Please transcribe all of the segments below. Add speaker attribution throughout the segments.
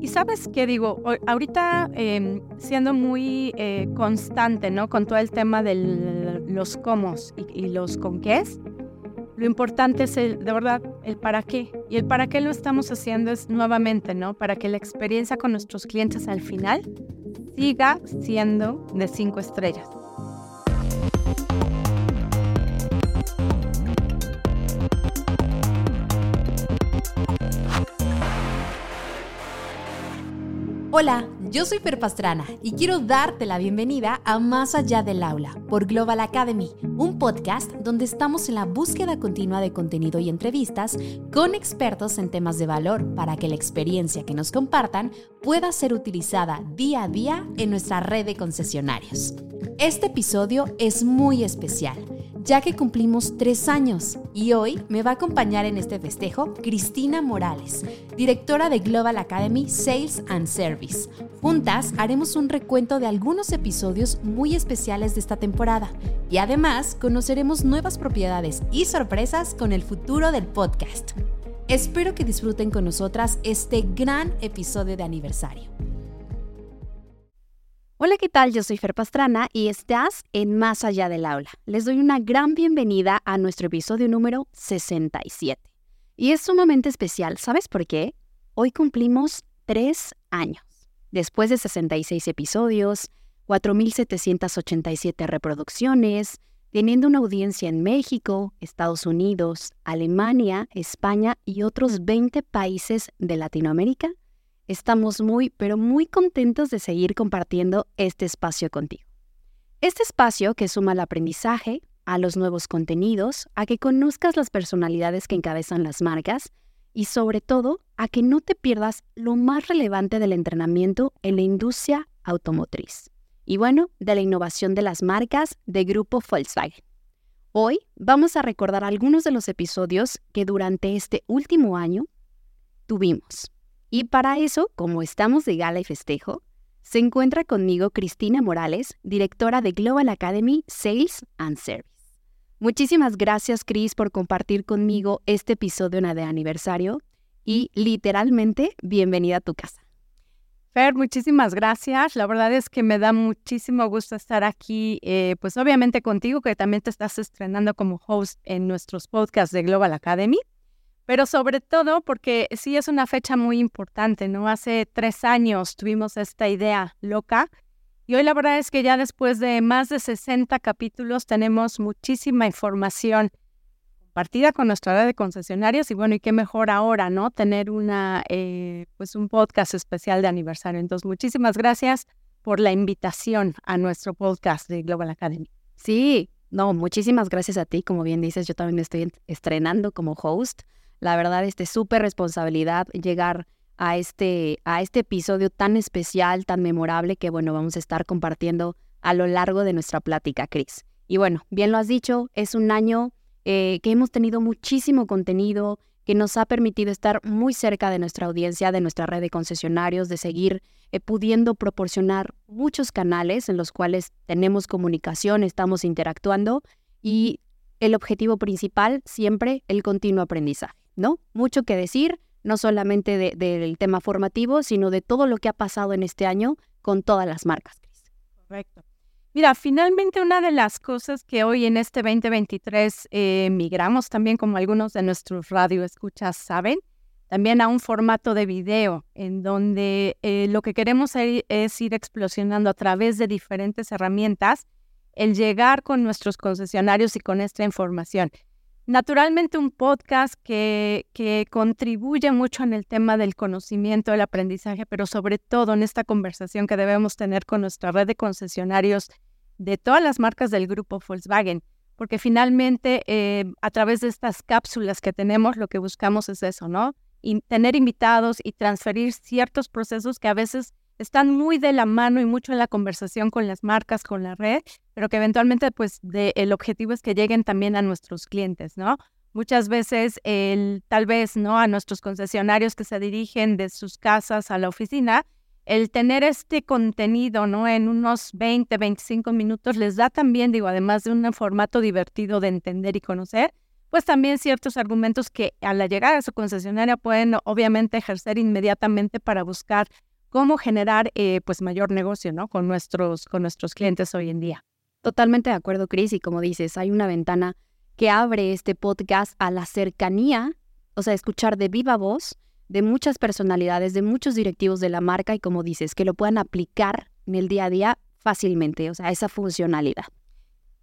Speaker 1: Y sabes qué digo, ahorita em, siendo muy eh, constante, ¿no? Con todo el tema de los cómo y, los con qué es, lo importante es de verdad, el para qué. Y el para qué lo estamos haciendo es nuevamente, ¿no? Para que la experiencia con nuestros clientes al final siga siendo de cinco estrellas.
Speaker 2: Hola, yo soy Fer Pastrana y quiero darte la bienvenida a Más allá del aula por Global Academy, un podcast donde estamos en la búsqueda continua de contenido y entrevistas con expertos en temas de valor para que la experiencia que nos compartan pueda ser utilizada día a día en nuestra red de concesionarios. Este episodio es muy especial ya que cumplimos tres años y hoy me va a acompañar en este festejo Cristina Morales, directora de Global Academy Sales and Service. Juntas haremos un recuento de algunos episodios muy especiales de esta temporada y además conoceremos nuevas propiedades y sorpresas con el futuro del podcast. Espero que disfruten con nosotras este gran episodio de aniversario. Hola, ¿qué tal? Yo soy Fer Pastrana y estás en Más Allá del Aula. Les doy una gran bienvenida a nuestro episodio número 67. Y es sumamente especial, ¿sabes por qué? Hoy cumplimos tres años. Después de 66 episodios, 4.787 reproducciones, teniendo una audiencia en México, Estados Unidos, Alemania, España y otros 20 países de Latinoamérica, Estamos muy, pero muy contentos de seguir compartiendo este espacio contigo. Este espacio que suma al aprendizaje, a los nuevos contenidos, a que conozcas las personalidades que encabezan las marcas y sobre todo a que no te pierdas lo más relevante del entrenamiento en la industria automotriz y bueno, de la innovación de las marcas de Grupo Volkswagen. Hoy vamos a recordar algunos de los episodios que durante este último año tuvimos. Y para eso, como estamos de gala y festejo, se encuentra conmigo Cristina Morales, directora de Global Academy Sales and Service. Muchísimas gracias, Cris, por compartir conmigo este episodio de aniversario y literalmente bienvenida a tu casa.
Speaker 1: Fer, muchísimas gracias. La verdad es que me da muchísimo gusto estar aquí, eh, pues obviamente contigo, que también te estás estrenando como host en nuestros podcasts de Global Academy pero sobre todo porque sí es una fecha muy importante, ¿no? Hace tres años tuvimos esta idea loca y hoy la verdad es que ya después de más de 60 capítulos tenemos muchísima información compartida con nuestra red de concesionarios y bueno, y qué mejor ahora, ¿no? Tener una, eh, pues un podcast especial de aniversario. Entonces, muchísimas gracias por la invitación a nuestro podcast de Global Academy.
Speaker 2: Sí, no, muchísimas gracias a ti. Como bien dices, yo también estoy estrenando como host. La verdad, este súper responsabilidad llegar a este, a este episodio tan especial, tan memorable que, bueno, vamos a estar compartiendo a lo largo de nuestra plática, Cris. Y bueno, bien lo has dicho, es un año eh, que hemos tenido muchísimo contenido, que nos ha permitido estar muy cerca de nuestra audiencia, de nuestra red de concesionarios, de seguir eh, pudiendo proporcionar muchos canales en los cuales tenemos comunicación, estamos interactuando y el objetivo principal siempre el continuo aprendizaje. ¿No? Mucho que decir, no solamente del tema formativo, sino de todo lo que ha pasado en este año con todas las marcas,
Speaker 1: Correcto. Mira, finalmente una de las cosas que hoy en este 2023 eh, migramos también, como algunos de nuestros radioescuchas saben, también a un formato de video, en donde eh, lo que queremos es ir explosionando a través de diferentes herramientas el llegar con nuestros concesionarios y con esta información. Naturalmente un podcast que, que contribuye mucho en el tema del conocimiento, del aprendizaje, pero sobre todo en esta conversación que debemos tener con nuestra red de concesionarios de todas las marcas del grupo Volkswagen, porque finalmente eh, a través de estas cápsulas que tenemos lo que buscamos es eso, ¿no? Y tener invitados y transferir ciertos procesos que a veces están muy de la mano y mucho en la conversación con las marcas, con la red, pero que eventualmente pues el objetivo es que lleguen también a nuestros clientes, ¿no? Muchas veces el tal vez, ¿no? A nuestros concesionarios que se dirigen de sus casas a la oficina, el tener este contenido, ¿no? En unos 20, 25 minutos les da también, digo, además de un formato divertido de entender y conocer, pues también ciertos argumentos que a la llegada de su concesionaria pueden obviamente ejercer inmediatamente para buscar cómo generar eh, pues mayor negocio ¿no? con, nuestros, con nuestros clientes hoy en día.
Speaker 2: Totalmente de acuerdo, Cris, y como dices, hay una ventana que abre este podcast a la cercanía, o sea, escuchar de viva voz de muchas personalidades, de muchos directivos de la marca y como dices, que lo puedan aplicar en el día a día fácilmente, o sea, esa funcionalidad.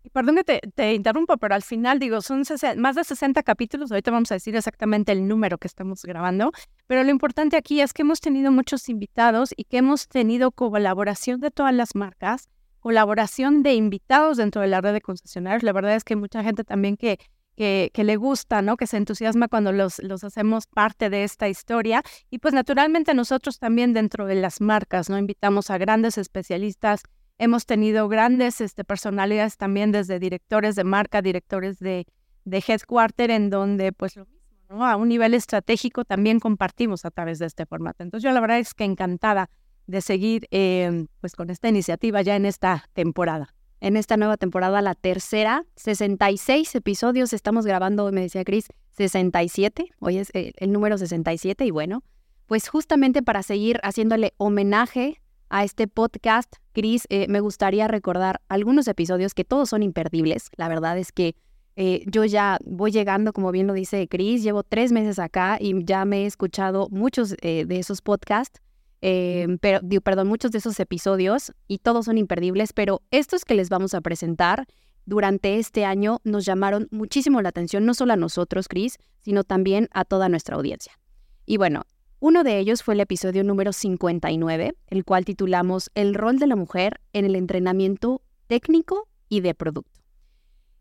Speaker 1: Y perdón que te, interrumpo, pero al final digo, son más de 60 capítulos, ahorita vamos a decir exactamente el número que estamos grabando, pero lo importante aquí es que hemos tenido muchos invitados y que hemos tenido colaboración de todas las marcas, colaboración de invitados dentro de la red de concesionarios. La verdad es que mucha gente también que que, le gusta, ¿no? Que se entusiasma cuando los, los hacemos parte de esta historia. Y pues naturalmente nosotros también dentro de las marcas, ¿no? Invitamos a grandes especialistas. Hemos tenido grandes este, personalidades también desde directores de marca, directores de, de headquarter, en donde pues lo mismo, ¿no? A un nivel estratégico también compartimos a través de este formato. Entonces yo la verdad es que encantada de seguir eh, pues con esta iniciativa ya en esta temporada
Speaker 2: en esta nueva temporada, la tercera, 66 episodios. Estamos grabando, me decía Cris, 67. Hoy es eh, el, número 67 y bueno, pues justamente para seguir haciéndole homenaje a este podcast, Cris, eh, me gustaría recordar algunos episodios que todos son imperdibles. La verdad es que eh, yo ya voy llegando, como bien lo dice Cris, llevo tres meses acá y ya me he escuchado muchos de esos podcasts. Em, pero, digo, perdón, muchos de esos episodios y todos son imperdibles, pero estos que les vamos a presentar durante este año nos llamaron muchísimo la atención, no solo a nosotros, Chris, sino también a toda nuestra audiencia. Y bueno, uno de ellos fue el episodio número 59, el cual titulamos El rol de la mujer en el entrenamiento técnico y de producto.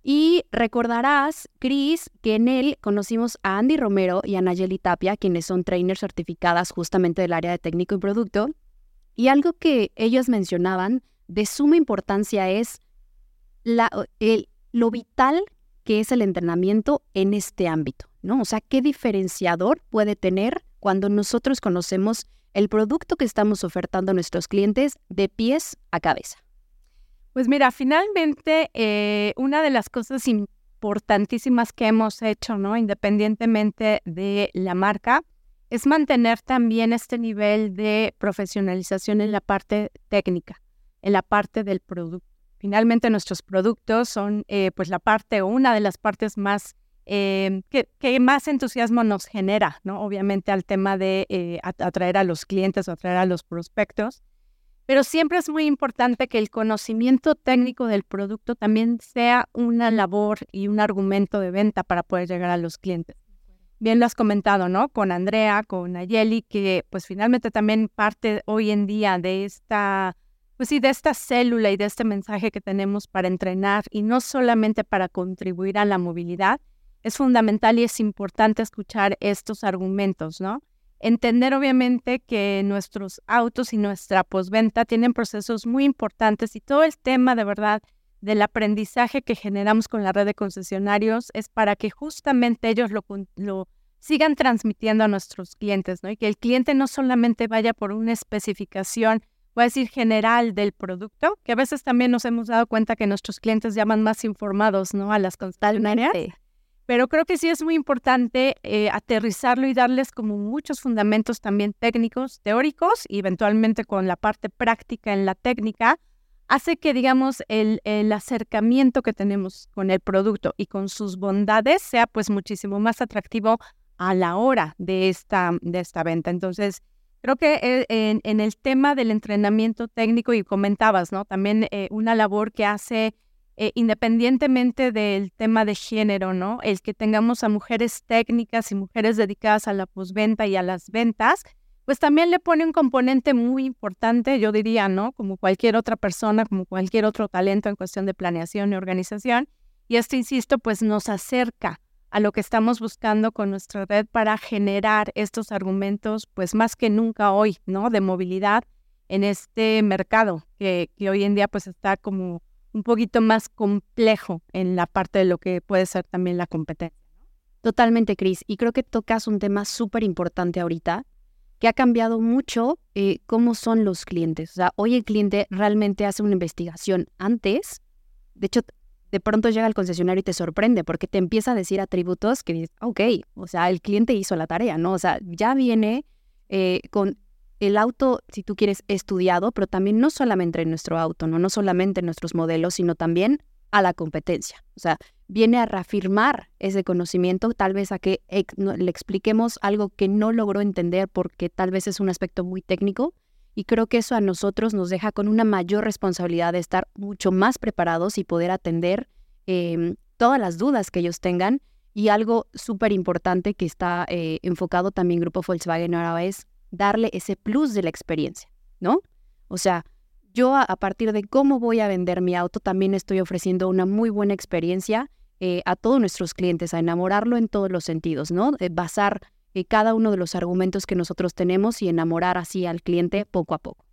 Speaker 2: Y recordarás, Chris, que en él conocimos a Andy Romero y a Nayeli Tapia, quienes son trainers certificadas justamente del área de técnico y producto. Y algo que ellos mencionaban de suma importancia es lo vital que es el entrenamiento en este ámbito, ¿no? O sea, qué diferenciador puede tener cuando nosotros conocemos el producto que estamos ofertando a nuestros clientes de pies a cabeza.
Speaker 1: Pues mira, finalmente eh, una de las cosas importantísimas que hemos hecho, ¿no? Independientemente de la marca, es mantener también este nivel de profesionalización en la parte técnica, en la parte del producto. Finalmente nuestros productos son eh, pues la parte o una de las partes más eh, que, más entusiasmo nos genera, ¿no? Obviamente al tema de atraer a los clientes o atraer a los prospectos. Pero siempre es muy importante que el conocimiento técnico del producto también sea una labor y un argumento de venta para poder llegar a los clientes. Bien lo has comentado, ¿no? Con Andrea, con Ayeli, que pues finalmente también parte hoy en día de esta, pues sí, de esta célula y de este mensaje que tenemos para entrenar y no solamente para contribuir a la movilidad, es fundamental y es importante escuchar estos argumentos, ¿no? Entender obviamente que nuestros autos y nuestra posventa tienen procesos muy importantes y todo el tema de verdad del aprendizaje que generamos con la red de concesionarios es para que justamente ellos lo, lo sigan transmitiendo a nuestros clientes, ¿no? Y que el cliente no solamente vaya por una especificación, voy a decir general del producto, que a veces también nos hemos dado cuenta que nuestros clientes llaman más informados, ¿no? A las concesionarias. Pero creo que sí es muy importante eh, aterrizarlo y darles como muchos fundamentos también técnicos, teóricos y eventualmente con la parte práctica en la técnica, hace que, digamos, el, el, acercamiento que tenemos con el producto y con sus bondades sea pues muchísimo más atractivo a la hora de esta, de esta venta. Entonces, creo que eh, en, el tema del entrenamiento técnico, y comentabas, ¿no? También eh, una labor que hace eh, independientemente del tema de género, ¿no? El que tengamos a mujeres técnicas y mujeres dedicadas a la posventa y a las ventas, pues también le pone un componente muy importante, yo diría, ¿no? Como cualquier otra persona, como cualquier otro talento en cuestión de planeación y organización. Y esto, insisto, pues nos acerca a lo que estamos buscando con nuestra red para generar estos argumentos, pues más que nunca hoy, ¿no? De movilidad en este mercado que, que hoy en día pues está como un poquito más complejo en la parte de lo que puede ser también la competencia.
Speaker 2: Totalmente, Cris. Y creo que tocas un tema súper importante ahorita, que ha cambiado mucho eh, cómo son los clientes. O sea, hoy el cliente realmente hace una investigación antes. De hecho, de pronto llega el concesionario y te sorprende porque te empieza a decir atributos que dices, ok, o sea, el cliente hizo la tarea, ¿no? O sea, ya viene eh, con el auto, si tú quieres, estudiado, pero también no solamente en nuestro auto, ¿no? No solamente en nuestros modelos, sino también a la competencia. O sea, viene a reafirmar ese conocimiento, tal vez a que le expliquemos algo que no logró entender porque tal vez es un aspecto muy técnico. Y creo que eso a nosotros nos deja con una mayor responsabilidad de estar mucho más preparados y poder atender em, todas las dudas que ellos tengan. Y algo súper importante que está eh, enfocado también Grupo Volkswagen ahora es darle ese plus de la experiencia, ¿no? O sea, yo a, partir de cómo voy a vender mi auto también estoy ofreciendo una muy buena experiencia eh, a todos nuestros clientes, a enamorarlo en todos los sentidos, ¿no? basar eh, cada uno de los argumentos que nosotros tenemos y enamorar así al cliente poco a poco.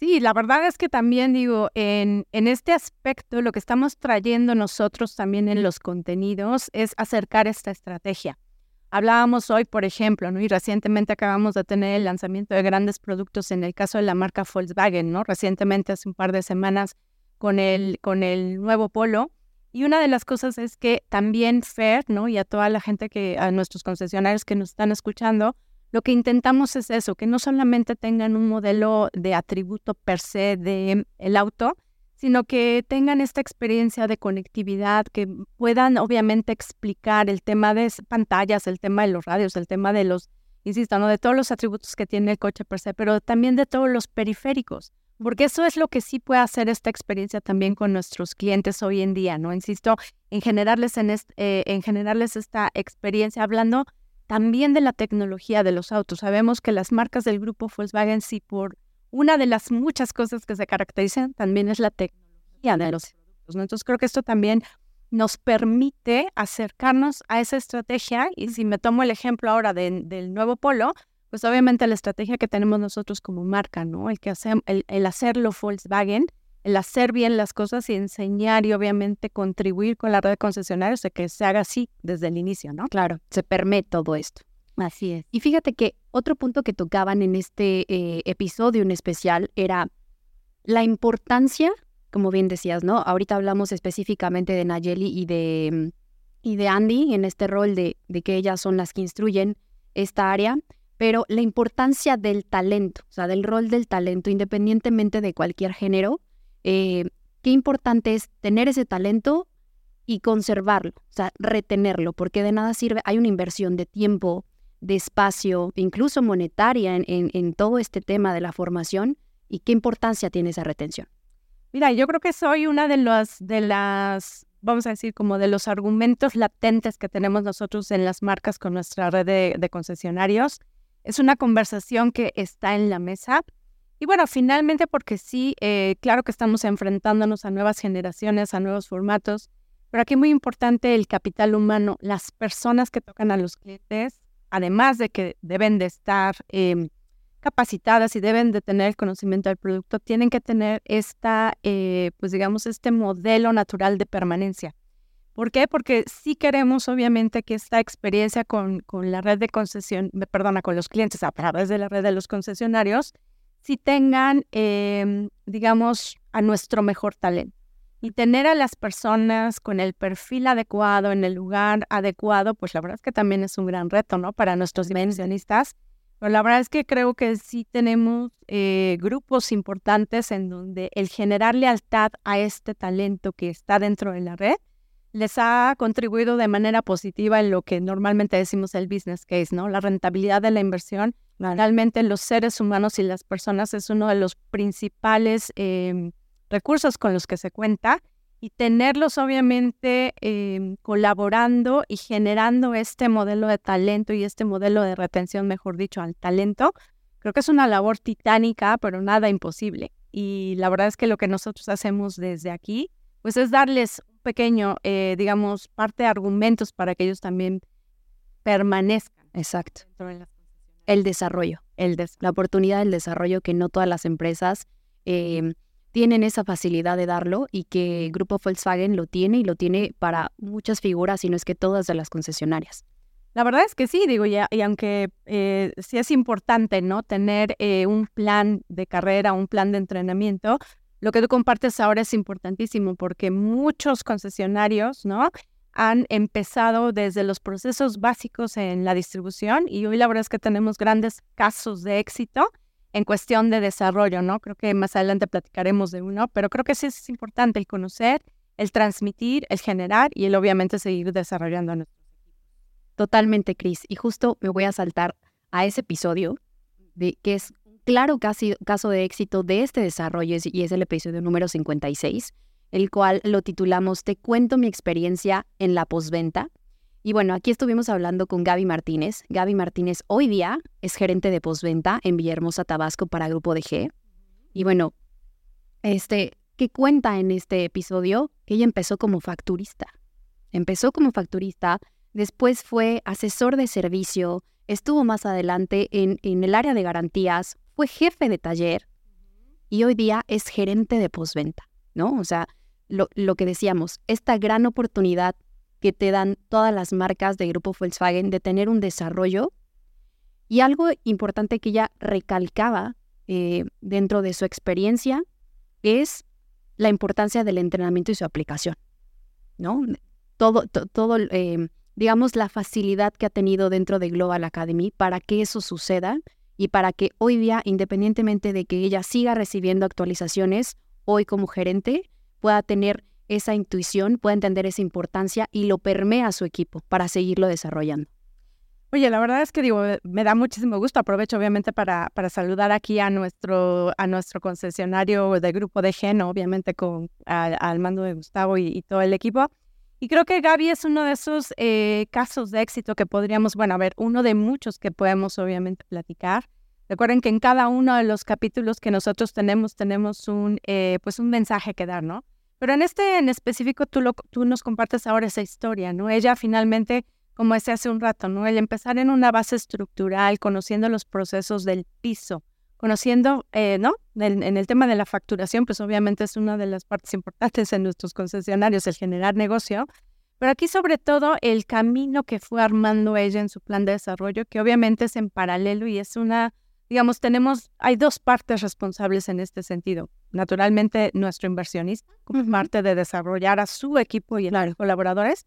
Speaker 1: Sí, la verdad es que también digo, en, en este aspecto lo que estamos trayendo nosotros también en los contenidos es acercar esta estrategia. Hablábamos hoy, por ejemplo, ¿no? y recientemente acabamos de tener el lanzamiento de grandes productos en el caso de la marca Volkswagen, ¿no? Recientemente, hace un par de semanas, con el, con el nuevo Polo. Y una de las cosas es que también Fair, ¿no? Y a toda la gente que, a nuestros concesionarios que nos están escuchando, lo que intentamos es eso, que no solamente tengan un modelo de atributo per se del el auto, sino que tengan esta experiencia de conectividad, que puedan obviamente explicar el tema de pantallas, el tema de los radios, el tema de los, insisto, ¿no? de todos los atributos que tiene el coche per se, pero también de todos los periféricos, porque eso es lo que sí puede hacer esta experiencia también con nuestros clientes hoy en día, ¿no? Insisto, en generarles, en, eh, en generarles esta experiencia hablando también de la tecnología de los autos. Sabemos que las marcas del grupo Volkswagen sí por una de las muchas cosas que se caracterizan también es la tecnología de los productos. Entonces creo que esto también nos permite acercarnos a esa estrategia y si me tomo el ejemplo ahora del nuevo polo, pues obviamente la estrategia que tenemos nosotros como marca, ¿no? El, que hace, el, hacerlo Volkswagen, el hacer bien las cosas y enseñar y obviamente contribuir con la red de concesionarios de que se haga así desde el inicio, ¿no?
Speaker 2: Claro, se permite todo esto.
Speaker 1: Así es.
Speaker 2: Y fíjate que otro punto que tocaban en este eh, episodio en especial era la importancia, como bien decías, ¿no? Ahorita hablamos específicamente de Nayeli y de, y de Andy en este rol de, de que ellas son las que instruyen esta área, pero la importancia del talento, o sea, del rol del talento, independientemente de cualquier género, eh, qué importante es tener ese talento y conservarlo, o sea, retenerlo, porque de nada sirve, hay una inversión de tiempo, de espacio, incluso monetaria, en, todo este tema de la formación y qué importancia tiene esa retención.
Speaker 1: Mira, yo creo que soy una de las, de las, vamos a decir, como de los argumentos latentes que tenemos nosotros en las marcas con nuestra red de, concesionarios. Es una conversación que está en la mesa. Y bueno, finalmente porque sí, eh, claro que estamos enfrentándonos a nuevas generaciones, a nuevos formatos, pero aquí muy importante el capital humano, las personas que tocan a los clientes, además de que deben de estar em, capacitadas y deben de tener el conocimiento del producto, tienen que tener esta, eh, pues digamos, este modelo natural de permanencia. ¿Por qué? Porque sí queremos, obviamente, que esta experiencia con, con la red de concesión, perdona, con los clientes a través de la red de los concesionarios, sí tengan, em, digamos, a nuestro mejor talento y tener a las personas con el perfil adecuado, en el lugar adecuado, pues la verdad es que también es un gran reto, ¿no? Para nuestros dimensionistas. Pero la verdad es que creo que sí tenemos eh, grupos importantes en donde el generar lealtad a este talento que está dentro de la red les ha contribuido de manera positiva en lo que normalmente decimos el business case, ¿no? La rentabilidad de la inversión. Realmente los seres humanos y las personas es uno de los principales eh, recursos con los que se cuenta y tenerlos obviamente em, colaborando y generando este modelo de talento y este modelo de retención, mejor dicho, al talento, creo que es una labor titánica, pero nada imposible. Y la verdad es que lo que nosotros hacemos desde aquí, pues es darles un pequeño, eh, digamos, parte de argumentos para que ellos también permanezcan.
Speaker 2: Exacto. El desarrollo, el la oportunidad del desarrollo que no todas las empresas eh, tienen esa facilidad de darlo y que Grupo Volkswagen lo tiene y lo tiene para muchas figuras, y no es que todas de las concesionarias.
Speaker 1: La verdad es que sí, digo, y, y aunque eh, sí es importante, ¿no? Tener eh, un plan de carrera, un plan de entrenamiento, lo que tú compartes ahora es importantísimo porque muchos concesionarios, ¿no? Han empezado desde los procesos básicos en la distribución y hoy la verdad es que tenemos grandes casos de éxito en cuestión de desarrollo, ¿no? Creo que más adelante platicaremos de uno, pero creo que sí es importante el conocer, el transmitir, el generar y el obviamente seguir desarrollando nuestros
Speaker 2: Totalmente, Cris. Y justo me voy a saltar a ese episodio de que es claro casi, caso de éxito de este desarrollo y es el episodio número 56, el cual lo titulamos Te cuento mi experiencia en la postventa. Y bueno, aquí estuvimos hablando con Gaby Martínez. Gaby Martínez hoy día es gerente de postventa en Villahermosa, Tabasco para Grupo DG. Y bueno, este, ¿qué cuenta en este episodio? Que ella empezó como facturista. Empezó como facturista, después fue asesor de servicio, estuvo más adelante en, el área de garantías, fue jefe de taller y hoy día es gerente de postventa, ¿no? O sea, lo, que decíamos, esta gran oportunidad que te dan todas las marcas de Grupo Volkswagen de tener un desarrollo y algo importante que ella recalcaba eh, dentro de su experiencia es la importancia del entrenamiento y su aplicación, ¿no? Todo, todo eh, digamos, la facilidad que ha tenido dentro de Global Academy para que eso suceda y para que hoy día, independientemente de que ella siga recibiendo actualizaciones, hoy como gerente pueda tener esa intuición, pueda entender esa importancia y lo permea a su equipo para seguirlo desarrollando.
Speaker 1: Oye, la verdad es que digo, me da muchísimo gusto. Aprovecho obviamente para, para saludar aquí a nuestro, a nuestro concesionario de grupo de Gen, obviamente con al mando de Gustavo y, todo el equipo. Y creo que Gaby es uno de esos eh, casos de éxito que podríamos, bueno, a ver, uno de muchos que podemos obviamente platicar. Recuerden que en cada uno de los capítulos que nosotros tenemos, tenemos un, eh, pues un mensaje que dar, ¿no? Pero en este en específico tú, lo, tú nos compartes ahora esa historia, ¿no? Ella finalmente, como decía hace un rato, ¿no? El empezar en una base estructural, conociendo los procesos del piso, conociendo, eh, ¿no? En, el tema de la facturación, pues obviamente es una de las partes importantes en nuestros concesionarios, el generar negocio. Pero aquí sobre todo el camino que fue armando ella en su plan de desarrollo, que obviamente es en paralelo y es una, digamos, tenemos, hay dos partes responsables en este sentido. Naturalmente, nuestro inversionista, como parte de desarrollar a su equipo y a los colaboradores,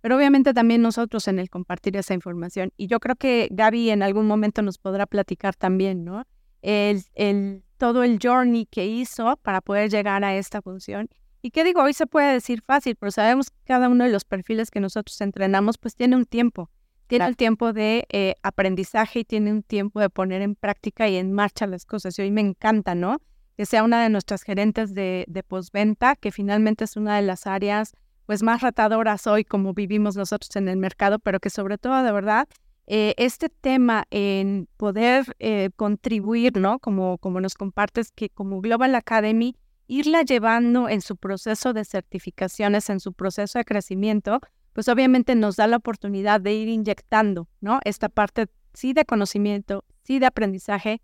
Speaker 1: pero obviamente también nosotros en el compartir esa información. Y yo creo que Gaby en algún momento nos podrá platicar también, ¿no? el, el, todo el journey que hizo para poder llegar a esta función. Y qué digo, hoy se puede decir fácil, pero sabemos que cada uno de los perfiles que nosotros entrenamos, pues tiene un tiempo. Tiene el tiempo de eh, aprendizaje y tiene un tiempo de poner en práctica y en marcha las cosas. Y hoy me encanta, ¿no? Que sea una de nuestras gerentes de, de postventa, que finalmente es una de las áreas pues más ratadoras hoy como vivimos nosotros en el mercado, pero que sobre todo de verdad eh, este tema en poder eh, contribuir, ¿no? Como, como nos compartes, que como Global Academy, irla llevando en su proceso de certificaciones, en su proceso de crecimiento, pues obviamente nos da la oportunidad de ir inyectando, ¿no? Esta parte sí de conocimiento, sí de aprendizaje,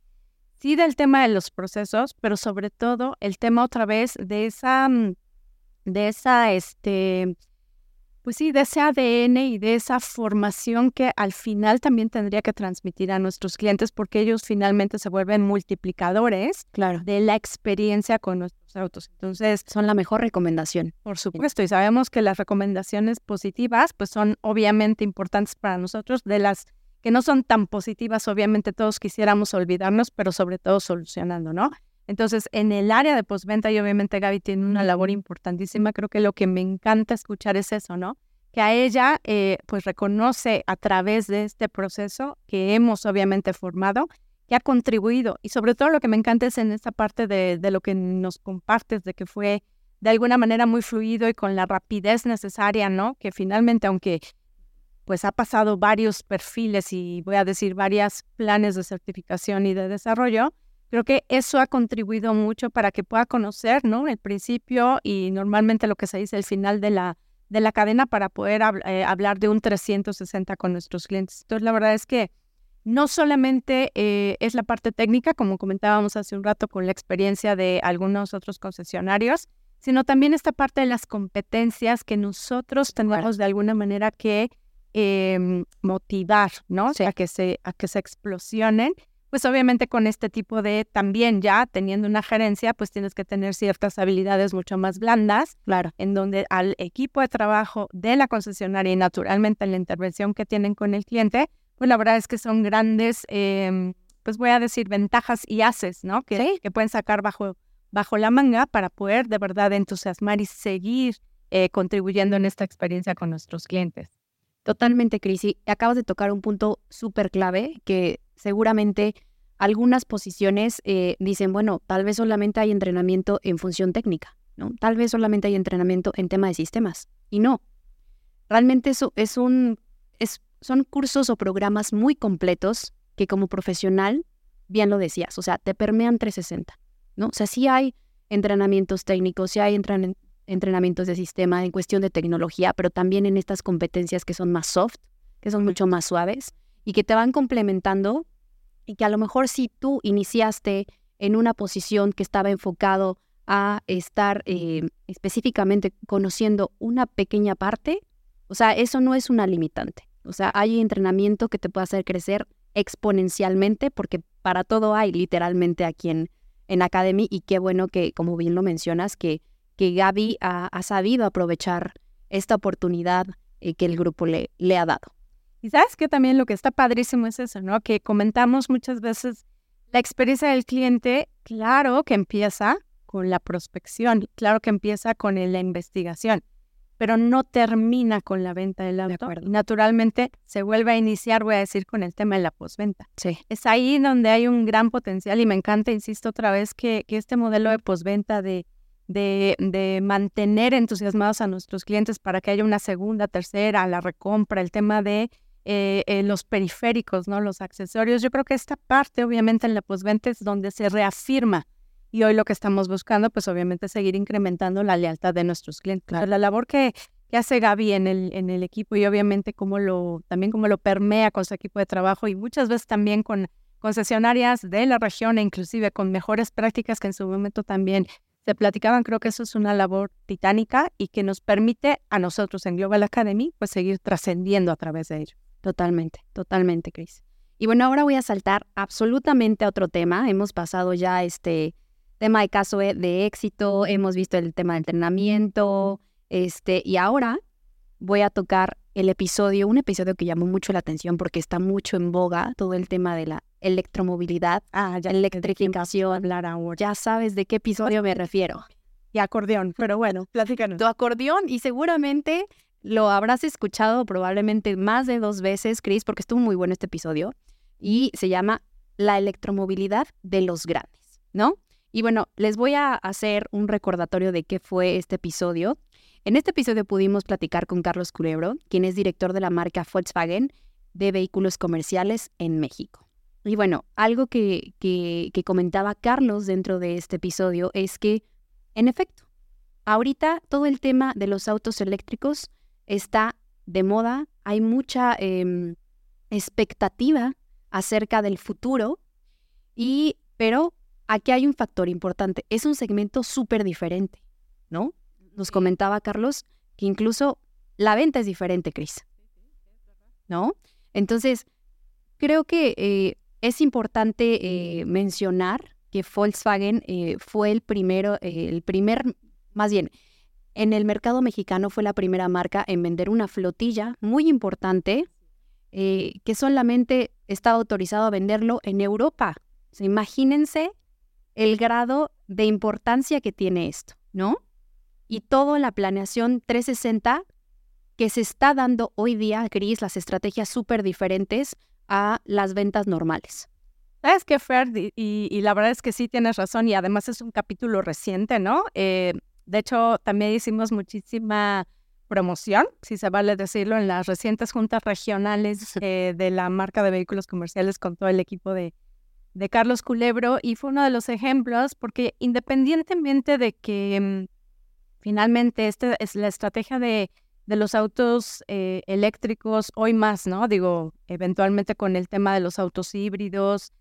Speaker 1: sí del tema de los procesos, pero sobre todo el tema otra vez de esa, mm, de esa, este, pues sí, de ese ADN y de esa formación que al final también tendría que transmitir a nuestros clientes porque ellos finalmente se vuelven multiplicadores
Speaker 2: claro.
Speaker 1: de la experiencia con nuestros autos. Entonces,
Speaker 2: son la mejor recomendación.
Speaker 1: Por supuesto, y sabemos que las recomendaciones positivas pues son obviamente importantes para nosotros, de las que no son tan positivas, obviamente todos quisiéramos olvidarnos, pero sobre todo solucionando, ¿no? Entonces, en el área de postventa, y obviamente Gaby tiene una labor importantísima, creo que lo que me encanta escuchar es eso, ¿no? Que a ella, eh, pues reconoce a través de este proceso que hemos obviamente formado, que ha contribuido. Y sobre todo lo que me encanta es en esta parte de, de lo que nos compartes, de que fue de alguna manera muy fluido y con la rapidez necesaria, ¿no? Que finalmente, aunque pues ha pasado varios perfiles y voy a decir varios planes de certificación y de desarrollo, Creo que eso ha contribuido mucho para que pueda conocer, ¿no? El principio y normalmente lo que se dice el final de la, de la cadena para poder eh, hablar de un 360 con nuestros clientes. Entonces, la verdad es que no solamente eh, es la parte técnica, como comentábamos hace un rato con la experiencia de algunos otros concesionarios, sino también esta parte de las competencias que nosotros tenemos de alguna manera que em, motivar, ¿no? O sea, que se, a que se explosionen pues obviamente con este tipo de, también ya teniendo una gerencia, pues tienes que tener ciertas habilidades mucho más blandas,
Speaker 2: claro,
Speaker 1: en donde al equipo de trabajo de la concesionaria y naturalmente la intervención que tienen con el cliente, pues la verdad es que son grandes, em, pues voy a decir, ventajas y haces, ¿no? Que, que pueden sacar bajo, bajo la manga para poder de verdad entusiasmar y seguir eh, contribuyendo en esta experiencia con nuestros clientes.
Speaker 2: Totalmente, Cris. Y acabas de tocar un punto súper clave que seguramente algunas posiciones eh, dicen, bueno, tal vez solamente hay entrenamiento en función técnica, ¿no? Tal vez solamente hay entrenamiento en tema de sistemas. Y no. Realmente eso es un, es, son cursos o programas muy completos que como profesional, bien lo decías, o sea, te permean 360, ¿no? O sea, sí hay entrenamientos técnicos, sí hay entrenamientos de sistema en cuestión de tecnología, pero también en estas competencias que son más soft, que son mucho más suaves y que te van complementando y que a lo mejor si tú iniciaste en una posición que estaba enfocado a estar eh, específicamente conociendo una pequeña parte, o sea, eso no es una limitante. O sea, hay entrenamiento que te puede hacer crecer exponencialmente porque para todo hay literalmente aquí en, en Academy y qué bueno que, como bien lo mencionas, que que Gaby ha, sabido aprovechar esta oportunidad eh, que el grupo le, le ha dado.
Speaker 1: Y sabes que también lo que está padrísimo es eso, ¿no? Que comentamos muchas veces la experiencia del cliente, claro que empieza con la prospección, claro que empieza con la investigación, pero no termina con la venta del auto. y naturalmente se vuelve a iniciar, voy a decir, con el tema de la postventa.
Speaker 2: Sí.
Speaker 1: Es ahí donde hay un gran potencial y me encanta, insisto otra vez, que, que este modelo de postventa de de, mantener entusiasmados a nuestros clientes para que haya una segunda, tercera, la recompra, el tema de eh, eh, los periféricos, ¿no? Los accesorios. Yo creo que esta parte, obviamente, en la postventa es donde se reafirma. Y hoy lo que estamos buscando, pues obviamente seguir incrementando la lealtad de nuestros clientes. La labor que, que hace Gaby en el, en el equipo y obviamente cómo lo, también cómo lo permea con su equipo de trabajo y muchas veces también con concesionarias de la región e inclusive con mejores prácticas que en su momento también se platicaban, creo que eso es una labor titánica y que nos permite a nosotros en Global Academy pues seguir trascendiendo a través de ello.
Speaker 2: Totalmente, totalmente, Cris. Y bueno, ahora voy a saltar absolutamente a otro tema. Hemos pasado ya este tema de caso de éxito, hemos visto el tema de entrenamiento, este, y ahora voy a tocar el episodio, un episodio que llamó mucho la atención porque está mucho en boga, todo el tema de la electromovilidad,
Speaker 1: ah,
Speaker 2: ya electrificación. Hablar ahora. Ya sabes de qué episodio me refiero.
Speaker 1: Y acordeón, pero bueno, platícanos.
Speaker 2: Tu acordeón y seguramente lo habrás escuchado probablemente más de dos veces, Chris, porque estuvo muy bueno este episodio y se llama La electromovilidad de los grandes, ¿no? Y bueno, les voy a hacer un recordatorio de qué fue este episodio. En este episodio pudimos platicar con Carlos Culebro, quien es director de la marca Volkswagen de vehículos comerciales en México. Y bueno, algo que, que, comentaba Carlos dentro de este episodio es que, en efecto, ahorita todo el tema de los autos eléctricos está de moda, hay mucha em, expectativa acerca del futuro, y, pero aquí hay un factor importante, es un segmento súper diferente, ¿no? Nos comentaba Carlos que incluso la venta es diferente, Cris, ¿no? Entonces, creo que eh, es importante eh, mencionar que Volkswagen eh, fue el primero, el primer, más bien, en el mercado mexicano fue la primera marca en vender una flotilla muy importante que solamente está autorizado a venderlo en Europa. imagínense el grado de importancia que tiene esto, ¿no? Y toda la planeación 360 que se está dando hoy día, Cris, las estrategias súper diferentes a las ventas normales.
Speaker 1: ¿Sabes qué, Fer? Y, la verdad es que sí tienes razón y además es un capítulo reciente, ¿no? Eh, de hecho, también hicimos muchísima promoción, si se vale decirlo, en las recientes juntas regionales eh, de la marca de vehículos comerciales con todo el equipo de, de Carlos Culebro y fue uno de los ejemplos porque independientemente de que mm, finalmente esta es la estrategia de de los autos eh, eléctricos, hoy más, ¿no? Digo, eventualmente con el tema de los autos híbridos,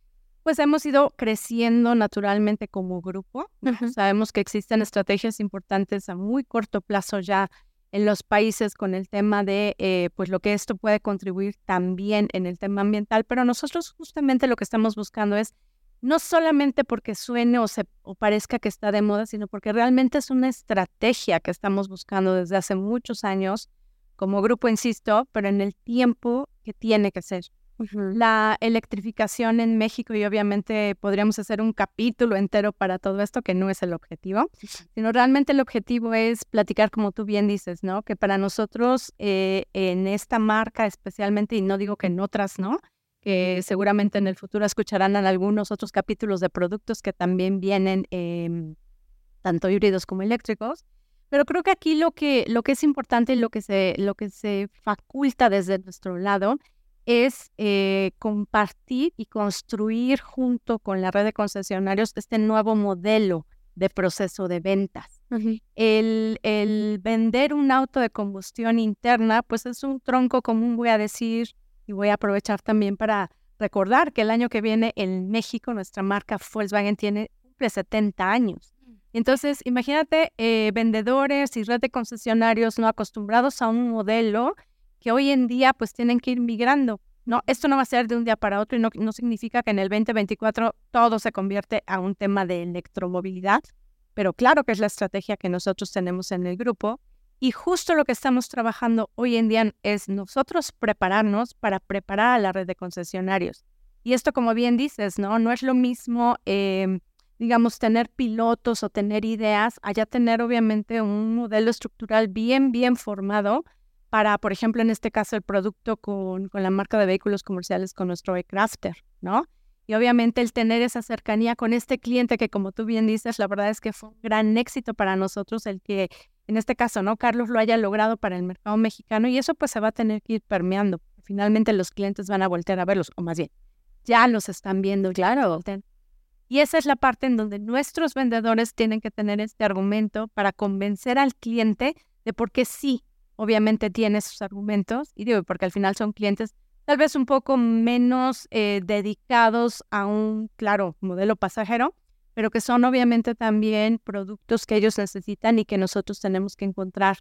Speaker 1: pues hemos ido creciendo naturalmente como grupo. Sabemos que existen estrategias importantes a muy corto plazo ya en los países con el tema de eh, pues lo que esto puede contribuir también en el tema ambiental, pero nosotros justamente lo que estamos buscando es no solamente porque suene o, se, o parezca que está de moda, sino porque realmente es una estrategia que estamos buscando desde hace muchos años como grupo, insisto, pero en el tiempo que tiene que ser. La electrificación en México y obviamente podríamos hacer un capítulo entero para todo esto, que no es el objetivo, sino realmente el objetivo es platicar, como tú bien dices, ¿no? Que para nosotros eh, en esta marca especialmente, y no digo que en otras, ¿no? Que seguramente en el futuro escucharán en algunos otros capítulos de productos que también vienen em, tanto híbridos como eléctricos, pero creo que aquí lo que, lo que es importante y lo que se, lo que se faculta desde nuestro lado es eh, compartir y construir junto con la red de concesionarios este nuevo modelo de proceso de ventas. el, el, vender un auto de combustión interna, pues es un tronco común, voy a decir, y voy a aprovechar también para recordar que el año que viene en México nuestra marca Volkswagen tiene cumple 70 años. Entonces, imagínate eh, vendedores y red de concesionarios no acostumbrados a un modelo que hoy en día pues tienen que ir migrando. No, esto no va a ser de un día para otro y no, no significa que en el 2024 todo se convierte a un tema de electromovilidad, pero claro que es la estrategia que nosotros tenemos en el grupo y justo lo que estamos trabajando hoy en día es nosotros prepararnos para preparar a la red de concesionarios. Y esto, como bien dices, ¿no? No es lo mismo em, digamos, tener pilotos o tener ideas, allá tener obviamente un modelo estructural bien, bien formado para, por ejemplo, en este caso, el producto con, con la marca de vehículos comerciales con nuestro e-crafter, ¿no? Y obviamente el tener esa cercanía con este cliente que, como tú bien dices, la verdad es que fue un gran éxito para nosotros el que, en este caso, ¿no? Carlos lo haya logrado para el mercado mexicano y eso pues se va a tener que ir permeando. Finalmente los clientes van a voltear a verlos, o más bien, ya los están viendo.
Speaker 2: Claro.
Speaker 1: Y esa es la parte en donde nuestros vendedores tienen que tener este argumento para convencer al cliente de por qué sí, obviamente tiene sus argumentos, y digo, porque al final son clientes tal vez un poco menos eh, dedicados a un, claro, modelo pasajero, pero que son obviamente también productos que ellos necesitan y que nosotros tenemos que encontrar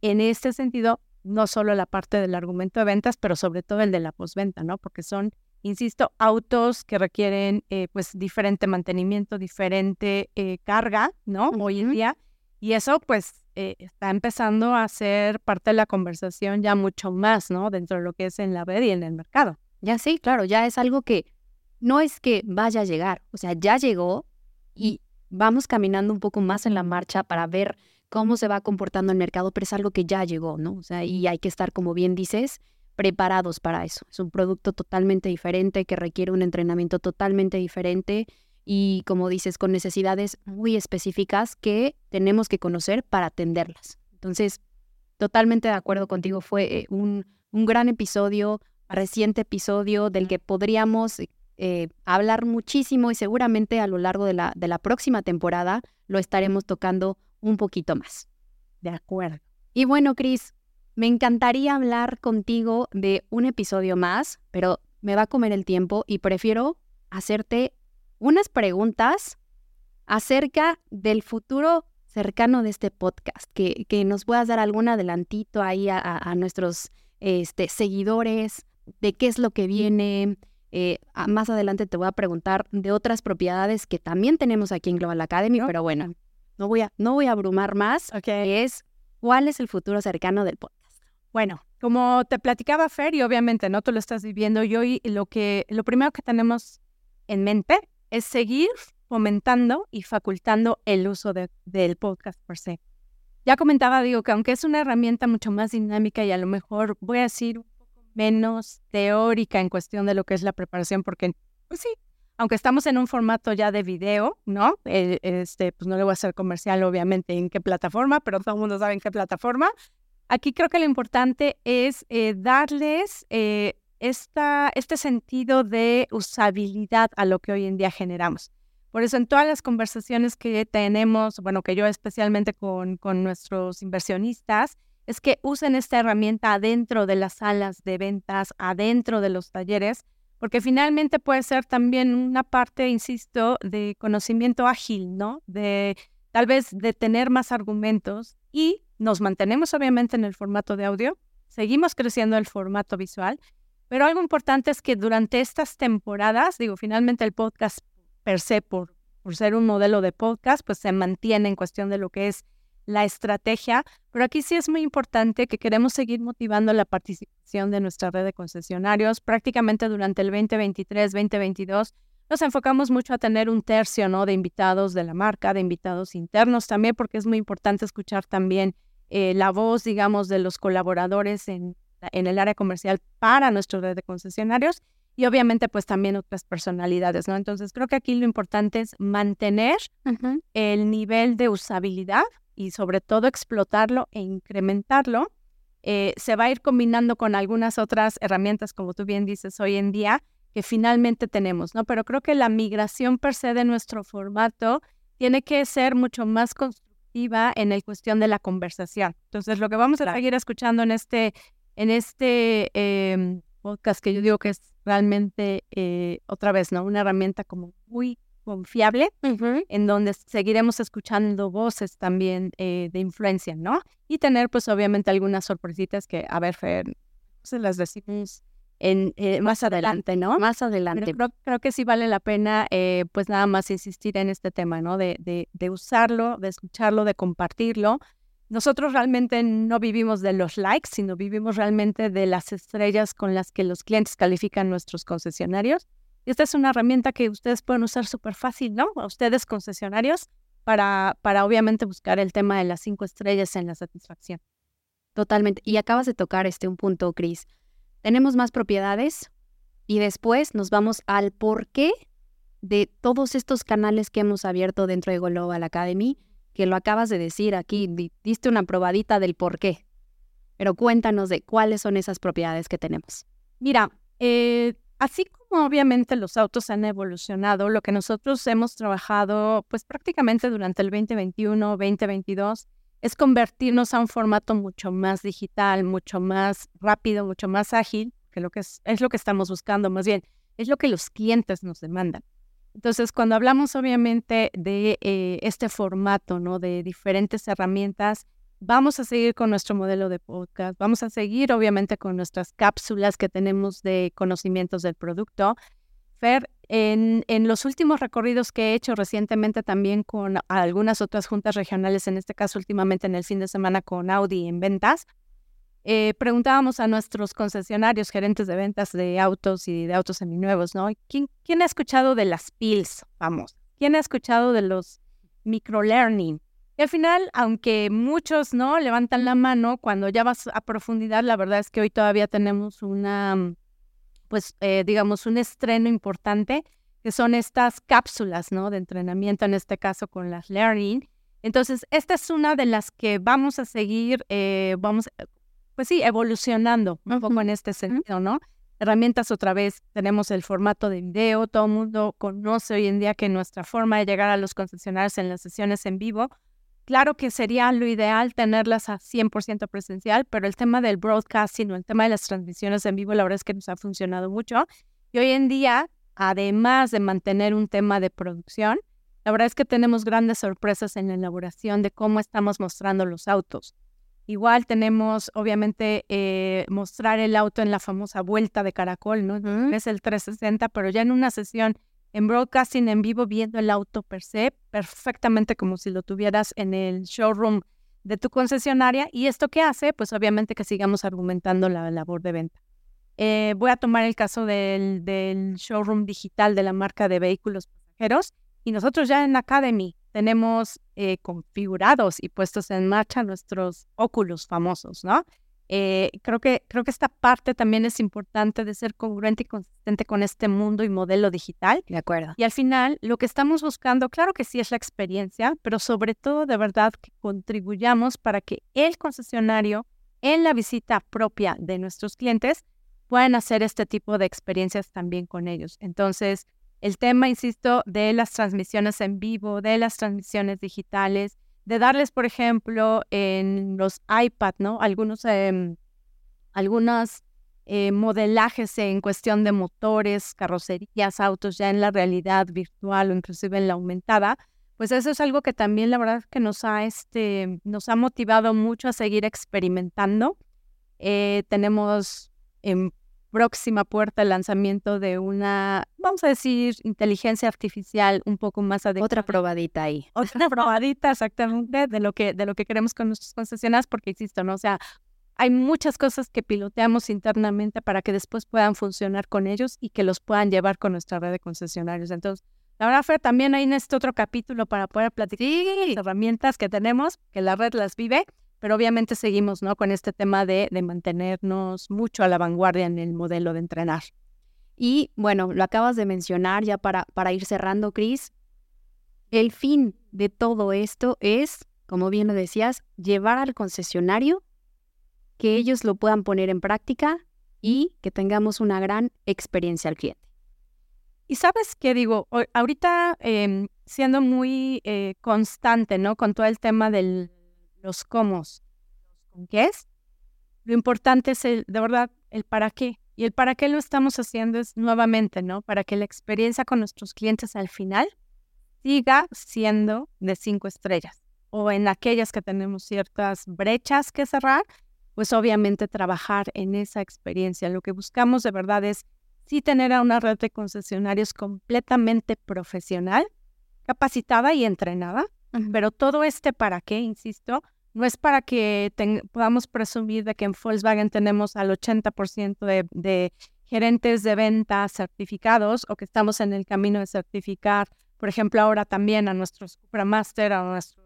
Speaker 1: en este sentido, no solo la parte del argumento de ventas, pero sobre todo el de la postventa, ¿no? Porque son insisto, autos que requieren eh, pues diferente mantenimiento, diferente eh, carga, ¿no? Hoy en día. Y eso pues eh, está empezando a ser parte de la conversación ya mucho más, ¿no? Dentro de lo que es en la red y en el mercado.
Speaker 2: Ya sí, claro, ya es algo que no es que vaya a llegar, o sea, ya llegó y vamos caminando un poco más en la marcha para ver cómo se va comportando el mercado, pero es algo que ya llegó, ¿no? O sea, y hay que estar, como bien dices, preparados para eso. Es un producto totalmente diferente que requiere un entrenamiento totalmente diferente y, como dices, con necesidades muy específicas que tenemos que conocer para atenderlas. Entonces, totalmente de acuerdo contigo, fue eh, un, un gran episodio, reciente episodio del que podríamos eh, hablar muchísimo y seguramente a lo largo de la, de la próxima temporada lo estaremos tocando un poquito más.
Speaker 1: De acuerdo.
Speaker 2: Y bueno, Cris, me encantaría hablar contigo de un episodio más, pero me va a comer el tiempo y prefiero hacerte unas preguntas acerca del futuro cercano de este podcast, que, que nos puedas dar algún adelantito ahí a, nuestros este, seguidores de qué es lo que viene. Eh, más adelante te voy a preguntar de otras propiedades que también tenemos aquí en Global Academy, pero bueno, no voy a, no voy a abrumar más. Es cuál es el futuro cercano del podcast.
Speaker 1: Bueno, como te platicaba Fer, y obviamente no tú lo estás viviendo, y hoy lo que lo primero que tenemos en mente es seguir fomentando y facultando el uso del podcast per se. Ya comentaba, digo, que aunque es una herramienta mucho más dinámica y a lo mejor voy a decir un poco menos teórica en cuestión de lo que es la preparación, porque, pues sí, aunque estamos en un formato ya de video, ¿no? Eh, este, pues no le voy a hacer comercial, obviamente, en qué plataforma, pero todo el mundo sabe en qué plataforma. Aquí creo que lo importante es eh, darles eh, esta, este sentido de usabilidad a lo que hoy en día generamos. Por eso en todas las conversaciones que tenemos, bueno, que yo especialmente con, con nuestros inversionistas, es que usen esta herramienta adentro de las salas de ventas, adentro de los talleres, porque finalmente puede ser también una parte, insisto, de conocimiento ágil, ¿no? De tal vez de tener más argumentos y nos mantenemos obviamente en el formato de audio, seguimos creciendo el formato visual, pero algo importante es que durante estas temporadas, digo, finalmente el podcast per se, por, por ser un modelo de podcast, pues se mantiene en cuestión de lo que es la estrategia, pero aquí sí es muy importante que queremos seguir motivando la participación de nuestra red de concesionarios. Prácticamente durante el 2023, 2022, nos enfocamos mucho a tener un tercio ¿no? de invitados de la marca, de invitados internos también, porque es muy importante escuchar también eh, la voz, digamos, de los colaboradores en, en el área comercial para nuestra red de concesionarios y obviamente pues también otras personalidades, ¿no? Entonces creo que aquí lo importante es mantener el nivel de usabilidad y sobre todo explotarlo e incrementarlo. Eh, se va a ir combinando con algunas otras herramientas, como tú bien dices hoy en día, que finalmente tenemos, ¿no? Pero creo que la migración per se de nuestro formato tiene que ser mucho más constructiva en el cuestión de la conversación. Entonces, lo que vamos a seguir escuchando en este, en este em, podcast, que yo digo que es realmente, eh, otra vez, ¿no? Una herramienta como muy confiable, en donde seguiremos escuchando voces también eh, de influencia, ¿no? Y tener, pues, obviamente algunas sorpresitas que, a ver, Fer, se las decimos en, eh, más adelante, ¿no?
Speaker 2: Más adelante.
Speaker 1: Pero creo, que sí vale la pena, eh, pues, nada más insistir en este tema, ¿no? De, de, de usarlo, de escucharlo, de compartirlo. Nosotros realmente no vivimos de los likes, sino vivimos realmente de las estrellas con las que los clientes califican nuestros concesionarios esta es una herramienta que ustedes pueden usar súper fácil, ¿no? A ustedes concesionarios para, para obviamente buscar el tema de las cinco estrellas en la satisfacción.
Speaker 2: Totalmente. Y acabas de tocar este un punto, Cris. Tenemos más propiedades y después nos vamos al porqué de todos estos canales que hemos abierto dentro de Global Academy, que lo acabas de decir aquí, diste una probadita del por qué. Pero cuéntanos de cuáles son esas propiedades que tenemos.
Speaker 1: Mira, eh, Así como obviamente los autos han evolucionado, lo que nosotros hemos trabajado pues prácticamente durante el 2021, 2022 es convertirnos a un formato mucho más digital, mucho más rápido, mucho más ágil, que lo que es, es lo que estamos buscando, más bien, es lo que los clientes nos demandan. Entonces, cuando hablamos obviamente de eh, este formato, ¿no? De diferentes herramientas, Vamos a seguir con nuestro modelo de podcast, vamos a seguir obviamente con nuestras cápsulas que tenemos de conocimientos del producto. Fer, en, en, los últimos recorridos que he hecho recientemente también con algunas otras juntas regionales, en este caso últimamente en el fin de semana con Audi en ventas, eh, preguntábamos a nuestros concesionarios, gerentes de ventas de autos y de autos seminuevos, ¿no? ¿Quién, ha escuchado de las PILs, vamos? ¿Quién ha escuchado de los microlearning? Y al final, aunque muchos no levantan la mano, cuando ya vas a profundidad, la verdad es que hoy todavía tenemos una, mm, pues, eh, digamos, un estreno importante, que son estas cápsulas, ¿no? De entrenamiento, en este caso con las Learning. Entonces, esta es una de las que vamos a seguir, eh, vamos, pues sí, evolucionando un poco en este sentido, ¿no? Herramientas otra vez, tenemos el formato de video, todo el mundo conoce hoy en día que nuestra forma de llegar a los concesionarios en las sesiones en vivo Claro que sería lo ideal tenerlas a 100% presencial, pero el tema del broadcasting o el tema de las transmisiones en vivo, la verdad es que nos ha funcionado mucho. Y hoy en día, además de mantener un tema de producción, la verdad es que tenemos grandes sorpresas en la elaboración de cómo estamos mostrando los autos. Igual tenemos, obviamente, eh, mostrar el auto en la famosa vuelta de caracol, ¿no? Es el 360, pero ya en una sesión en broadcasting en vivo viendo el auto per se, perfectamente como si lo tuvieras en el showroom de tu concesionaria. ¿Y esto qué hace? Pues obviamente que sigamos argumentando la labor de venta. Eh, voy a tomar el caso del, del, showroom digital de la marca de vehículos pasajeros y nosotros ya en Academy tenemos eh, configurados y puestos en marcha nuestros óculos famosos, ¿no? Eh, creo, que, creo que esta parte también es importante de ser congruente y consistente con este mundo y modelo digital.
Speaker 2: De acuerdo.
Speaker 1: Y al final, lo que estamos buscando, claro que sí es la experiencia, pero sobre todo de verdad que contribuyamos para que el concesionario en la visita propia de nuestros clientes puedan hacer este tipo de experiencias también con ellos. Entonces, el tema, insisto, de las transmisiones en vivo, de las transmisiones digitales, de darles, por ejemplo, en los iPad, ¿no? Algunos, eh, algunos modelajes en cuestión de motores, carrocerías, autos ya en la realidad virtual o inclusive en la aumentada, pues eso es algo que también la verdad que nos ha, este, nos ha motivado mucho a seguir experimentando. Eh, tenemos en próxima puerta el lanzamiento de una, vamos a decir, inteligencia artificial un poco más adecuada.
Speaker 2: Otra probadita ahí.
Speaker 1: Otra probadita, exactamente, de lo que, de lo que queremos con nuestros concesionarios, porque insisto, ¿no? O sea, hay muchas cosas que piloteamos internamente para que después puedan funcionar con ellos y que los puedan llevar con nuestra red de concesionarios. Entonces, la verdad, Fer, también hay en este otro capítulo para poder platicar las herramientas que tenemos, que la red las vive pero obviamente seguimos ¿no? con este tema de, de mantenernos mucho a la vanguardia en el modelo de entrenar.
Speaker 2: Y bueno, lo acabas de mencionar ya para, para ir cerrando, Cris. El fin de todo esto es, como bien lo decías, llevar al concesionario, que ellos lo puedan poner en práctica y que tengamos una gran experiencia al cliente.
Speaker 1: Y sabes qué digo, ahorita em, siendo muy eh, constante, ¿no? Con todo el tema del los cómo, con qué es. Lo importante es el, de verdad, el para qué. Y el para qué lo estamos haciendo es nuevamente, ¿no? Para que la experiencia con nuestros clientes al final siga siendo de cinco estrellas. O en aquellas que tenemos ciertas brechas que cerrar, pues obviamente trabajar en esa experiencia. Lo que buscamos de verdad es sí tener a una red de concesionarios completamente profesional, capacitada y entrenada, pero todo este para qué, insisto, no es para que podamos presumir de que en Volkswagen tenemos al 80% de, de gerentes de venta certificados o que estamos en el camino de certificar, por ejemplo, ahora también a nuestros Cupra Master, a nuestra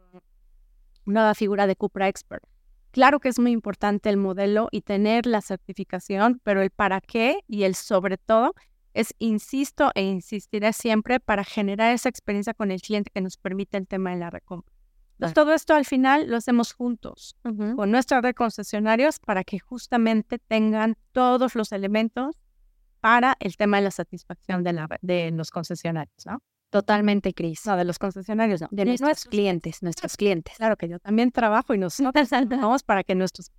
Speaker 1: nueva figura de Cupra Expert. Claro que es muy importante el modelo y tener la certificación, pero el para qué y el sobre todo es, insisto e insistiré siempre para generar esa experiencia con el cliente que nos permite el tema de la recompra. Entonces, todo esto al final lo hacemos juntos con nuestra red concesionarios para que justamente tengan todos los elementos para el tema de la satisfacción de, la, de los concesionarios, ¿no?
Speaker 2: Totalmente, Cris.
Speaker 1: No, de los concesionarios, no.
Speaker 2: De, nuestros, clientes, nuestros clientes.
Speaker 1: Claro que yo también trabajo y nosotros trabajamos para que nuestros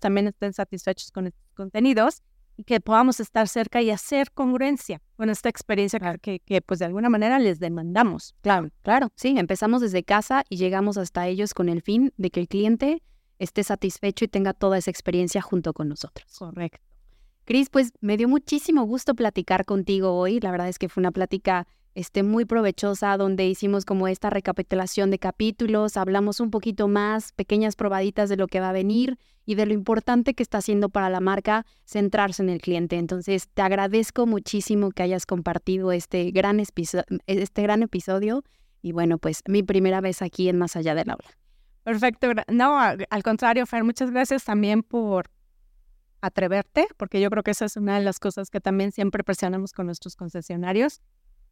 Speaker 1: también estén satisfechos con estos contenidos y que podamos estar cerca y hacer congruencia con esta experiencia que, que, pues de alguna manera les demandamos.
Speaker 2: Claro, claro, sí, empezamos desde casa y llegamos hasta ellos con el fin de que el cliente esté satisfecho y tenga toda esa experiencia junto con nosotros.
Speaker 1: Correcto.
Speaker 2: Cris, pues me dio muchísimo gusto platicar contigo hoy. La verdad es que fue una plática este, muy provechosa donde hicimos como esta recapitulación de capítulos, hablamos un poquito más, pequeñas probaditas de lo que va a venir y de lo importante que está haciendo para la marca centrarse en el cliente. Entonces, te agradezco muchísimo que hayas compartido este gran, este gran episodio y bueno, pues mi primera vez aquí en Más Allá del Aula.
Speaker 1: Perfecto. No, al contrario, Fer, muchas gracias también por atreverte, porque yo creo que esa es una de las cosas que también siempre presionamos con nuestros concesionarios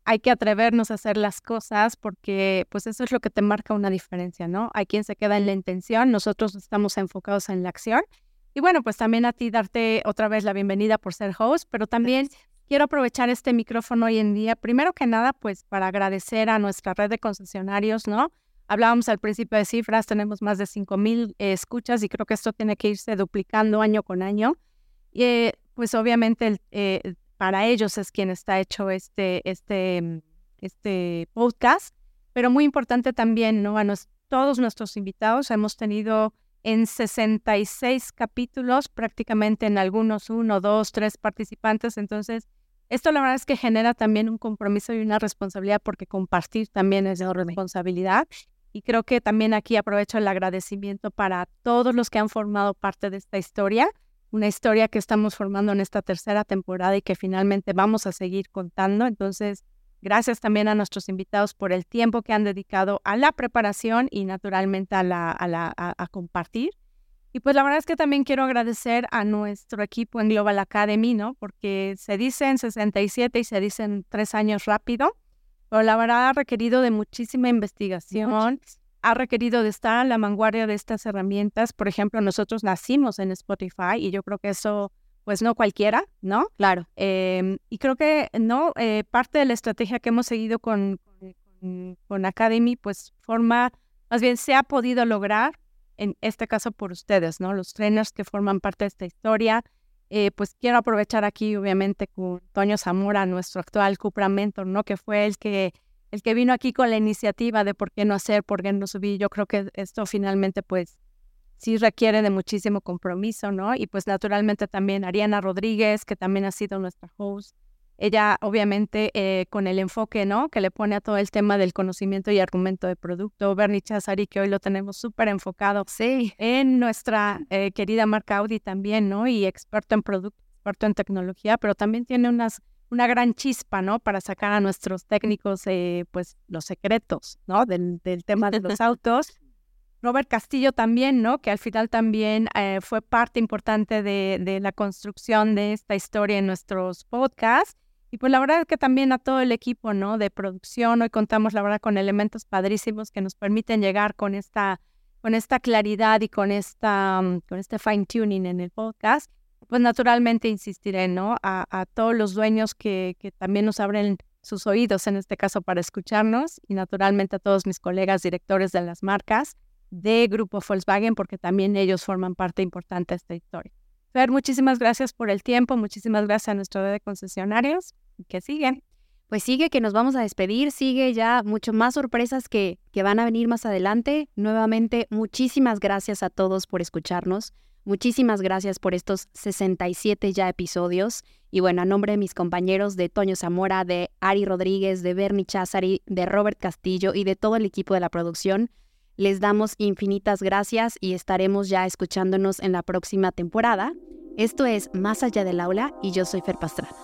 Speaker 1: hay que atrevernos a hacer las cosas porque pues eso es lo que te marca una diferencia, ¿no? Hay quien se queda en la intención, nosotros estamos enfocados en la acción. Y bueno, pues también a ti darte otra vez la bienvenida por ser host, pero también quiero aprovechar este micrófono hoy en día, primero que nada, pues para agradecer a nuestra red de concesionarios, ¿no? Hablábamos al principio de cifras, tenemos más de 5 mil escuchas y creo que esto tiene que irse duplicando año con año. Y eh, pues obviamente el, eh, para ellos es quien está hecho este, este, mm, este podcast, pero muy importante también, ¿no? A todos nuestros invitados hemos tenido en 66 capítulos, prácticamente en algunos uno, dos, tres participantes. Entonces, esto la verdad es que genera también un compromiso y una responsabilidad porque compartir también es de responsabilidad. Y creo que también aquí aprovecho el agradecimiento para todos los que han formado parte de esta historia una historia que estamos formando en esta tercera temporada y que finalmente vamos a seguir contando. Entonces, gracias también a nuestros invitados por el tiempo que han dedicado a la preparación y naturalmente a, la, a, compartir. Y pues la verdad es que también quiero agradecer a nuestro equipo en Global Academy, ¿no? Porque se dice en 67 y se dicen tres años rápido, pero la verdad ha requerido de muchísima investigación ha requerido de estar a la vanguardia de estas herramientas. Por ejemplo, nosotros nacimos en Spotify y yo creo que eso, pues no cualquiera, ¿no?
Speaker 2: Claro.
Speaker 1: Em, y creo que, ¿no? Eh, parte de la estrategia que hemos seguido con, con, Academy, pues forma, más bien se ha podido lograr, en este caso por ustedes, ¿no? Los trainers que forman parte de esta historia. Eh, pues quiero aprovechar aquí, obviamente, con Toño Zamora, nuestro actual Cupra Mentor, ¿no? Que fue el que el que vino aquí con la iniciativa de por qué no hacer, por qué no subir. Yo creo que esto finalmente pues sí requiere de muchísimo compromiso, ¿no? Y pues naturalmente también Ariana Rodríguez, que también ha sido nuestra host. Ella obviamente eh, con el enfoque, ¿no? Que le pone a todo el tema del conocimiento y argumento de producto. Bernie Chazari, que hoy lo tenemos súper enfocado
Speaker 2: sí.
Speaker 1: en nuestra eh, querida marca Audi también, ¿no? Y experto en producto, experto en tecnología, pero también tiene unas una gran chispa, ¿no? Para sacar a nuestros técnicos, eh, pues, los secretos, ¿no? Del, del tema de los autos. Robert Castillo también, ¿no? Que al final también eh, fue parte importante de, de, la construcción de esta historia en nuestros podcasts. Y pues la verdad es que también a todo el equipo, ¿no? De producción, hoy contamos la verdad con elementos padrísimos que nos permiten llegar con esta, con esta claridad y con, esta, con este fine tuning en el podcast. Pues naturalmente insistiré, ¿no? A, todos los dueños que, también nos abren sus oídos, en este caso, para escucharnos y naturalmente a todos mis colegas directores de las marcas de Grupo Volkswagen, porque también ellos forman parte importante de esta historia. Fer, muchísimas gracias por el tiempo, muchísimas gracias a nuestro de concesionarios. que siguen?
Speaker 2: Pues sigue que nos vamos a despedir, sigue ya mucho más sorpresas que, que van a venir más adelante. Nuevamente, muchísimas gracias a todos por escucharnos. Muchísimas gracias por estos 67 ya episodios. Y bueno, a nombre de mis compañeros de Toño Zamora, de Ari Rodríguez, de Bernie Chazari, de Robert Castillo y de todo el equipo de la producción, les damos infinitas gracias y estaremos ya escuchándonos en la próxima temporada. Esto es Más allá del aula y yo soy Fer Pastrana.